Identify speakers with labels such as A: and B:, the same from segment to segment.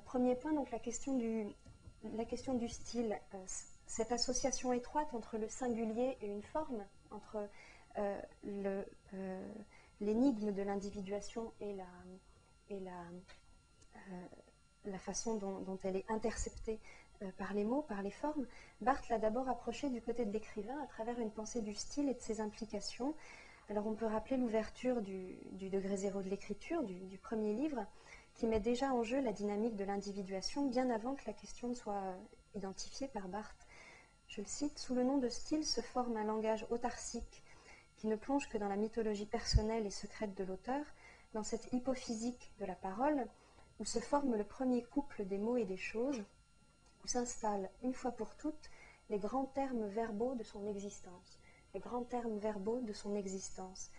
A: premier point, donc la question du, style. cette association étroite entre le singulier et une forme, entre l'énigme de l'individuation et la, façon dont, elle est interceptée euh, par les mots, par les formes, Barthes l'a d'abord approché du côté de l'écrivain à travers une pensée du style et de ses implications. Alors on peut rappeler l'ouverture du, degré zéro de l'écriture, du, premier livre, qui met déjà en jeu la dynamique de l'individuation bien avant que la question ne soit identifiée par Barthes. Je le cite, Sous le nom de style se forme un langage autarcique qui ne plonge que dans la mythologie personnelle et secrète de l'auteur, dans cette hypophysique de la parole, où se forme le premier couple des mots et des choses, où s'installent une fois pour toutes les grands termes verbaux de son existence. Les grands termes verbaux de son existence.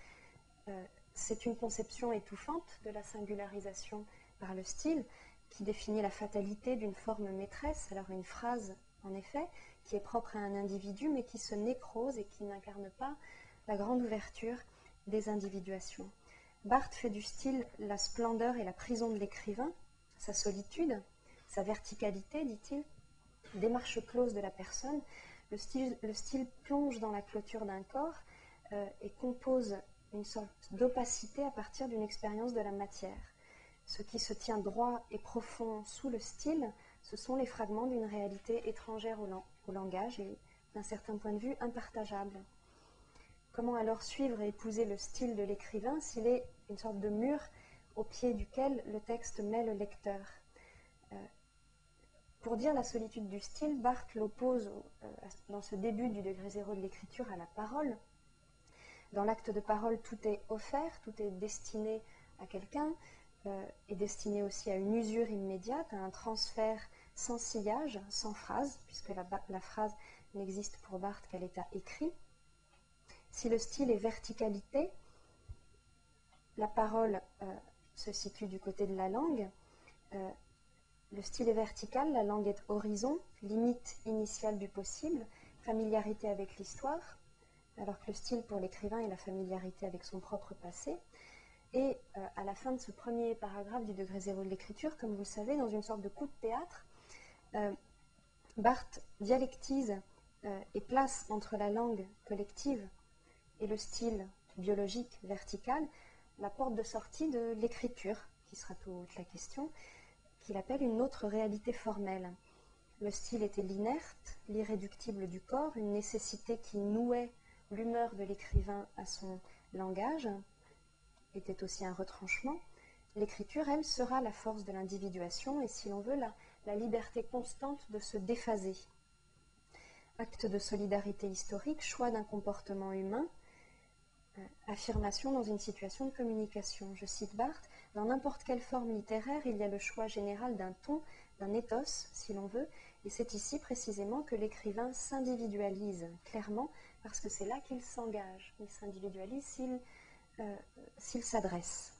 A: Euh, c'est une conception étouffante de la singularisation par le style qui définit la fatalité d'une forme maîtresse, alors une phrase en effet, qui est propre à un individu mais qui se nécrose et qui n'incarne pas la grande ouverture des individuations. Barthes fait du style la splendeur et la prison de l'écrivain, sa solitude, sa verticalité, dit-il, démarche close de la personne. Le style, le style plonge dans la clôture d'un corps euh, et compose une sorte d'opacité à partir d'une expérience de la matière. Ce qui se tient droit et profond sous le style, ce sont les fragments d'une réalité étrangère au, langage et d'un certain point de vue impartageable. Comment alors suivre et épouser le style de l'écrivain s'il est une sorte de mur au pied duquel le texte met le lecteur? Euh, Pour dire la solitude du style, Barthes l'oppose euh, dans ce début du degré zéro de l'écriture à la parole. Dans l'acte de parole, tout est offert, tout est destiné à quelqu'un, euh, et destiné aussi à une usure immédiate, à un transfert sans sillage, sans phrase, puisque la, la phrase n'existe pour Barthes qu'à l'état écrit. Si le style est verticalité, la parole euh, se situe du côté de la langue. Euh, le style est vertical, la langue est horizon, limite initiale du possible, familiarité avec l'histoire, alors que le style pour l'écrivain est la familiarité avec son propre passé. Et euh, à la fin de ce premier paragraphe du degré zéro de l'écriture, comme vous le savez, dans une sorte de coup de théâtre, Barthes dialectise et place entre la langue collective et le style biologique vertical la porte de sortie de l'écriture, qui sera toute la question, qu'il appelle une autre réalité formelle. Le style était l'inerte, l'irréductible du corps, une nécessité qui nouait l'humeur de l'écrivain à son langage, était aussi un retranchement. L'écriture, elle, sera la force de l'individuation et, si l'on veut, la, liberté constante de se déphaser. Acte de solidarité historique, choix d'un comportement humain, euh, affirmation dans une situation de communication. Je cite Barthes, dans n'importe quelle forme littéraire, il y a le choix général d'un ton, d'un ethos, si l'on veut, et c'est ici précisément que l'écrivain s'individualise clairement, parce que c'est là qu'il s'engage. Il s'individualise s'il euh, s'adresse.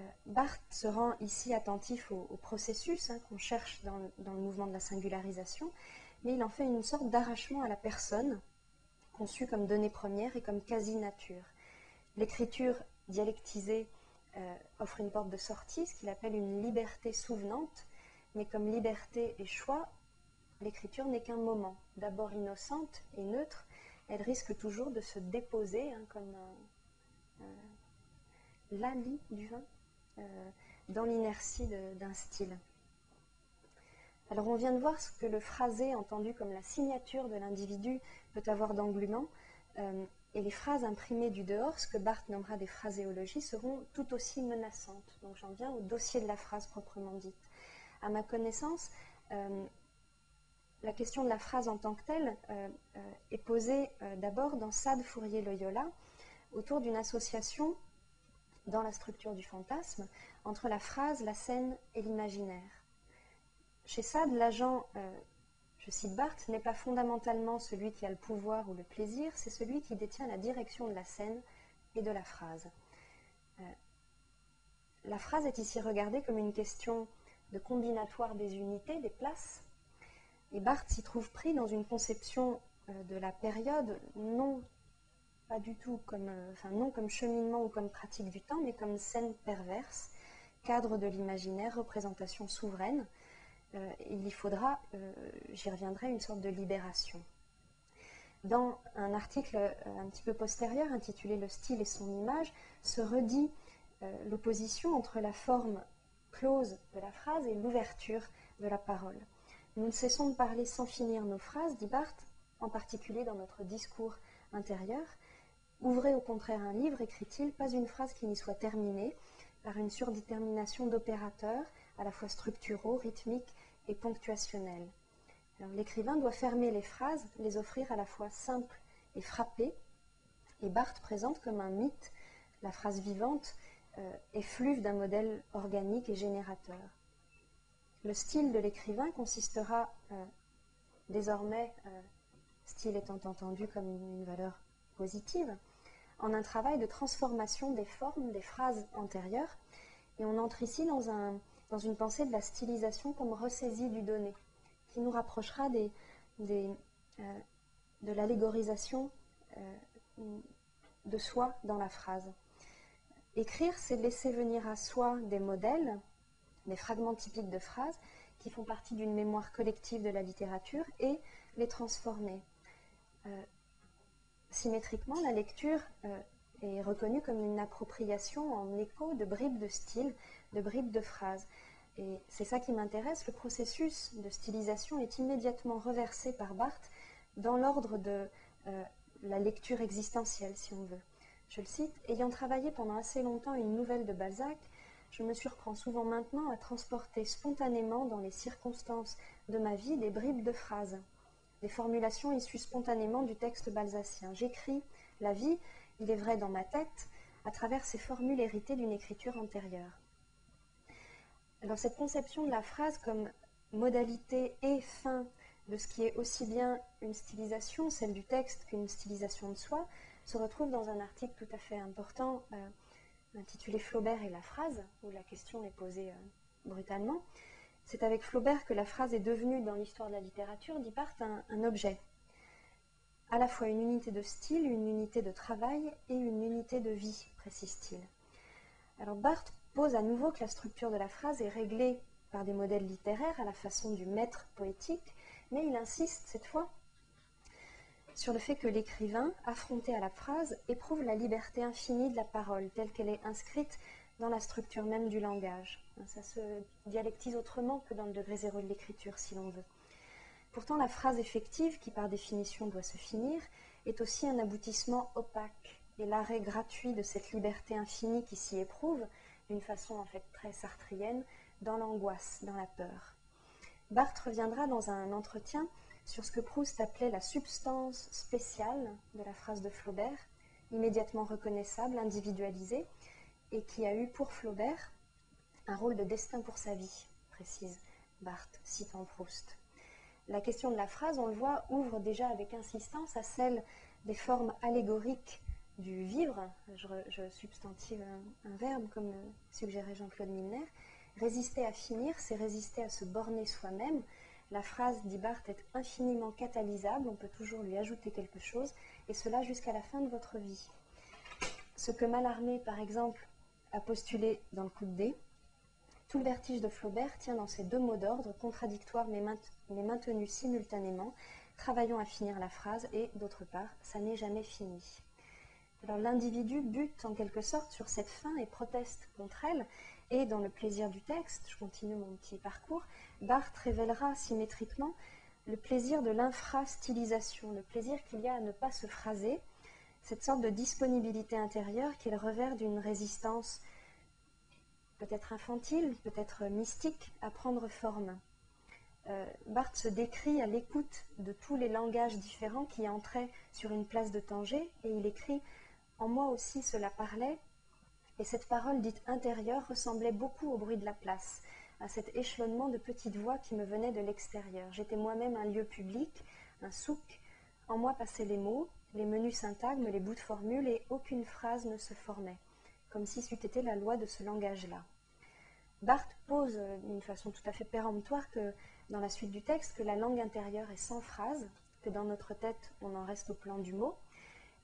A: Euh, Barthes se rend ici attentif au, processus hein, qu'on cherche dans, le mouvement de la singularisation, mais il en fait une sorte d'arrachement à la personne, conçu comme donnée première et comme quasi-nature. L'écriture dialectisée euh, offre une porte de sortie, ce qu'il appelle une liberté souvenante, mais comme liberté et choix, l'écriture n'est qu'un moment. D'abord innocente et neutre, elle risque toujours de se déposer hein, comme l'ali du vin euh, dans l'inertie d'un style. Alors on vient de voir ce que le phrasé, entendu comme la signature de l'individu, peut avoir d'englument, euh, et les phrases imprimées du dehors, ce que Barthes nommera des phraséologies, seront tout aussi menaçantes. Donc j'en viens au dossier de la phrase proprement dite. À ma connaissance, euh, la question de la phrase en tant que telle euh, est posée d'abord dans Sade Fourier-Loyola, autour d'une association dans la structure du fantasme entre la phrase, la scène et l'imaginaire. Chez Sade, l'agent, euh, je cite Barthes, n'est pas fondamentalement celui qui a le pouvoir ou le plaisir, c'est celui qui détient la direction de la scène et de la phrase. Euh, la phrase est ici regardée comme une question de combinatoire des unités, des places, et Barthes s'y trouve pris dans une conception euh, de la période non pas du tout comme, enfin, non comme cheminement ou comme pratique du temps, mais comme scène perverse cadre de l'imaginaire, représentation souveraine. il y faudra, j'y reviendrai, une sorte de libération. Dans un article un petit peu postérieur intitulé Le style et son image, se redit l'opposition entre la forme close de la phrase et l'ouverture de la parole. Nous ne cessons de parler sans finir nos phrases, dit Barthes, en particulier dans notre discours intérieur. Ouvrez au contraire un livre, écrit-il, pas une phrase qui n'y soit terminée, par une surdétermination d'opérateurs, à la fois structuraux, rythmiques et ponctuationnels. L'écrivain doit fermer les phrases, les offrir à la fois simples et frappées, et Barthes présente comme un mythe la phrase vivante euh, effluve d'un modèle organique et générateur. Le style de l'écrivain consistera euh, désormais, euh, style étant entendu comme une valeur positive, en un travail de transformation des formes des phrases antérieures. Et on entre ici dans, un, dans une pensée de la stylisation comme ressaisie du donné, qui nous rapprochera euh, de l'allégorisation de soi dans la phrase. Écrire, c'est laisser venir à soi des modèles des fragments typiques de phrases qui font partie d'une mémoire collective de la littérature et les transformer. Euh, symétriquement, la lecture euh, est reconnue comme une appropriation en écho de bribes de style, de bribes de phrases. Et c'est ça qui m'intéresse. Le processus de stylisation est immédiatement reversé par Barthes dans l'ordre de euh, la lecture existentielle, si on veut. Je le cite, ayant travaillé pendant assez longtemps une nouvelle de Balzac, je me surprends souvent maintenant à transporter spontanément dans les circonstances de ma vie des bribes de phrases, des formulations issues spontanément du texte balsacien. J'écris la vie, il est vrai dans ma tête, à travers ces formules héritées d'une écriture antérieure. Alors cette conception de la phrase comme modalité et fin de ce qui est aussi bien une stylisation, celle du texte, qu'une stylisation de soi, se retrouve dans un article tout à fait important euh, intitulé Flaubert et la phrase, où la question est posée euh, brutalement. C'est avec Flaubert que la phrase est devenue, dans l'histoire de la littérature, dit Barthes, un, objet. À la fois une unité de style, une unité de travail et une unité de vie, précise-t-il. Alors Barthes pose à nouveau que la structure de la phrase est réglée par des modèles littéraires à la façon du maître poétique, mais il insiste cette fois sur le fait que l'écrivain, affronté à la phrase, éprouve la liberté infinie de la parole telle qu'elle est inscrite dans la structure même du langage. Ça se dialectise autrement que dans le degré zéro de l'écriture, si l'on veut. Pourtant, la phrase effective, qui par définition doit se finir, est aussi un aboutissement opaque, et l'arrêt gratuit de cette liberté infinie qui s'y éprouve, d'une façon en fait très sartrienne, dans l'angoisse, dans la peur. Barthes reviendra dans un entretien sur ce que Proust appelait la substance spéciale de la phrase de Flaubert, immédiatement reconnaissable, individualisée, et qui a eu pour Flaubert un rôle de destin pour sa vie, précise Barthes, citant Proust. La question de la phrase, on le voit, ouvre déjà avec insistance à celle des formes allégoriques du vivre, je, substantive un, verbe comme suggérait Jean-Claude Milner, résister à finir, c'est résister à se borner soi-même, la phrase, dit Barthes, est infiniment catalysable, on peut toujours lui ajouter quelque chose, et cela jusqu'à la fin de votre vie. Ce que Mallarmé, par exemple, a postulé dans le coup de dé, tout le vertige de Flaubert tient dans ces deux mots d'ordre, contradictoires mais, maintenus simultanément. Travaillons à finir la phrase et, d'autre part, ça n'est jamais fini. Alors l'individu bute en quelque sorte sur cette fin et proteste contre elle, et dans le plaisir du texte, je continue mon petit parcours, Barthes révélera symétriquement le plaisir de l'infrastylisation, le plaisir qu'il y a à ne pas se phraser, cette sorte de disponibilité intérieure qui est le revers d'une résistance peut-être infantile, peut-être mystique, à prendre forme. Euh, Barthes se décrit à l'écoute de tous les langages différents qui entraient sur une place de Tanger, et il écrit En moi aussi cela parlait, et cette parole dite intérieure ressemblait beaucoup au bruit de la place, à cet échelonnement de petites voix qui me venaient de l'extérieur. J'étais moi-même un lieu public, un souk. En moi passaient les mots, les menus syntagmes, les bouts de formule, et aucune phrase ne se formait, comme si c'eût été la loi de ce langage-là. Barthes pose euh, d'une façon tout à fait péremptoire que, dans la suite du texte, que la langue intérieure est sans phrase, que dans notre tête, on en reste au plan du mot,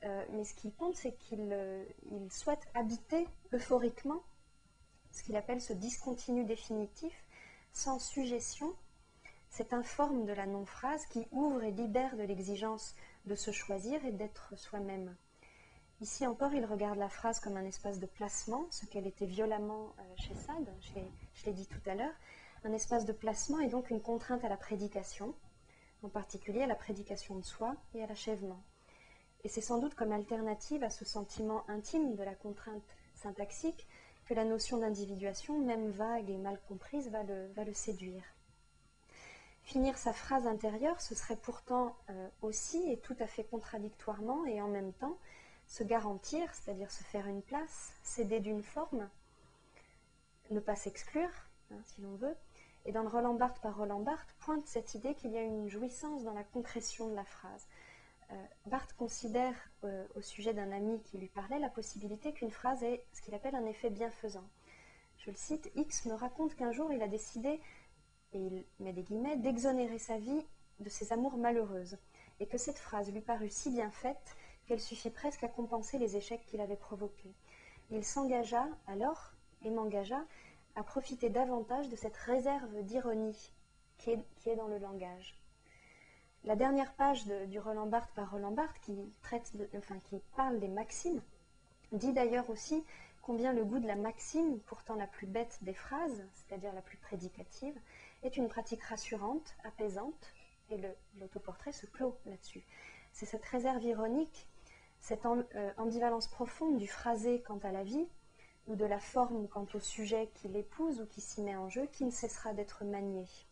A: euh, mais ce qui compte, c'est qu'il euh, souhaite habiter euphoriquement ce qu'il appelle ce discontinu définitif, sans suggestion, c'est un forme de la non-phrase qui ouvre et libère de l'exigence de se choisir et d'être soi-même. Ici encore, il regarde la phrase comme un espace de placement, ce qu'elle était violemment euh, chez Sade, je l'ai dit tout à l'heure. Un espace de placement est donc une contrainte à la prédication, en particulier à la prédication de soi et à l'achèvement. Et c'est sans doute comme alternative à ce sentiment intime de la contrainte syntaxique que la notion d'individuation, même vague et mal comprise, va le, séduire. Finir sa phrase intérieure, ce serait pourtant euh, aussi et tout à fait contradictoirement et en même temps se garantir, c'est-à-dire se faire une place, céder d'une forme, ne pas s'exclure, hein, si l'on veut. Et dans le Roland Barthes par Roland Barthes pointe cette idée qu'il y a une jouissance dans la concrétion de la phrase. Euh, Barthes considère, euh, au sujet d'un ami qui lui parlait, la possibilité qu'une phrase ait ce qu'il appelle un effet bienfaisant. Je le cite, X me raconte qu'un jour il a décidé, et il met des guillemets, d'exonérer sa vie de ses amours malheureuses, et que cette phrase lui parut si bien faite qu'elle suffit presque à compenser les échecs qu'il avait provoqués. Il s'engagea alors, et m'engagea, à profiter davantage de cette réserve d'ironie qui est dans le langage. La dernière page du Roland Barthes par Roland Barthes, qui, traite enfin, qui parle des maximes, dit d'ailleurs aussi combien le goût de la maxime, pourtant la plus bête des phrases, c'est-à-dire la plus prédicative, est une pratique rassurante, apaisante, et l'autoportrait se clôt là-dessus. C'est cette réserve ironique, cette euh, ambivalence profonde du phrasé quant à la vie, ou de la forme quant au sujet qui l'épouse ou qui s'y met en jeu, qui ne cessera d'être maniée.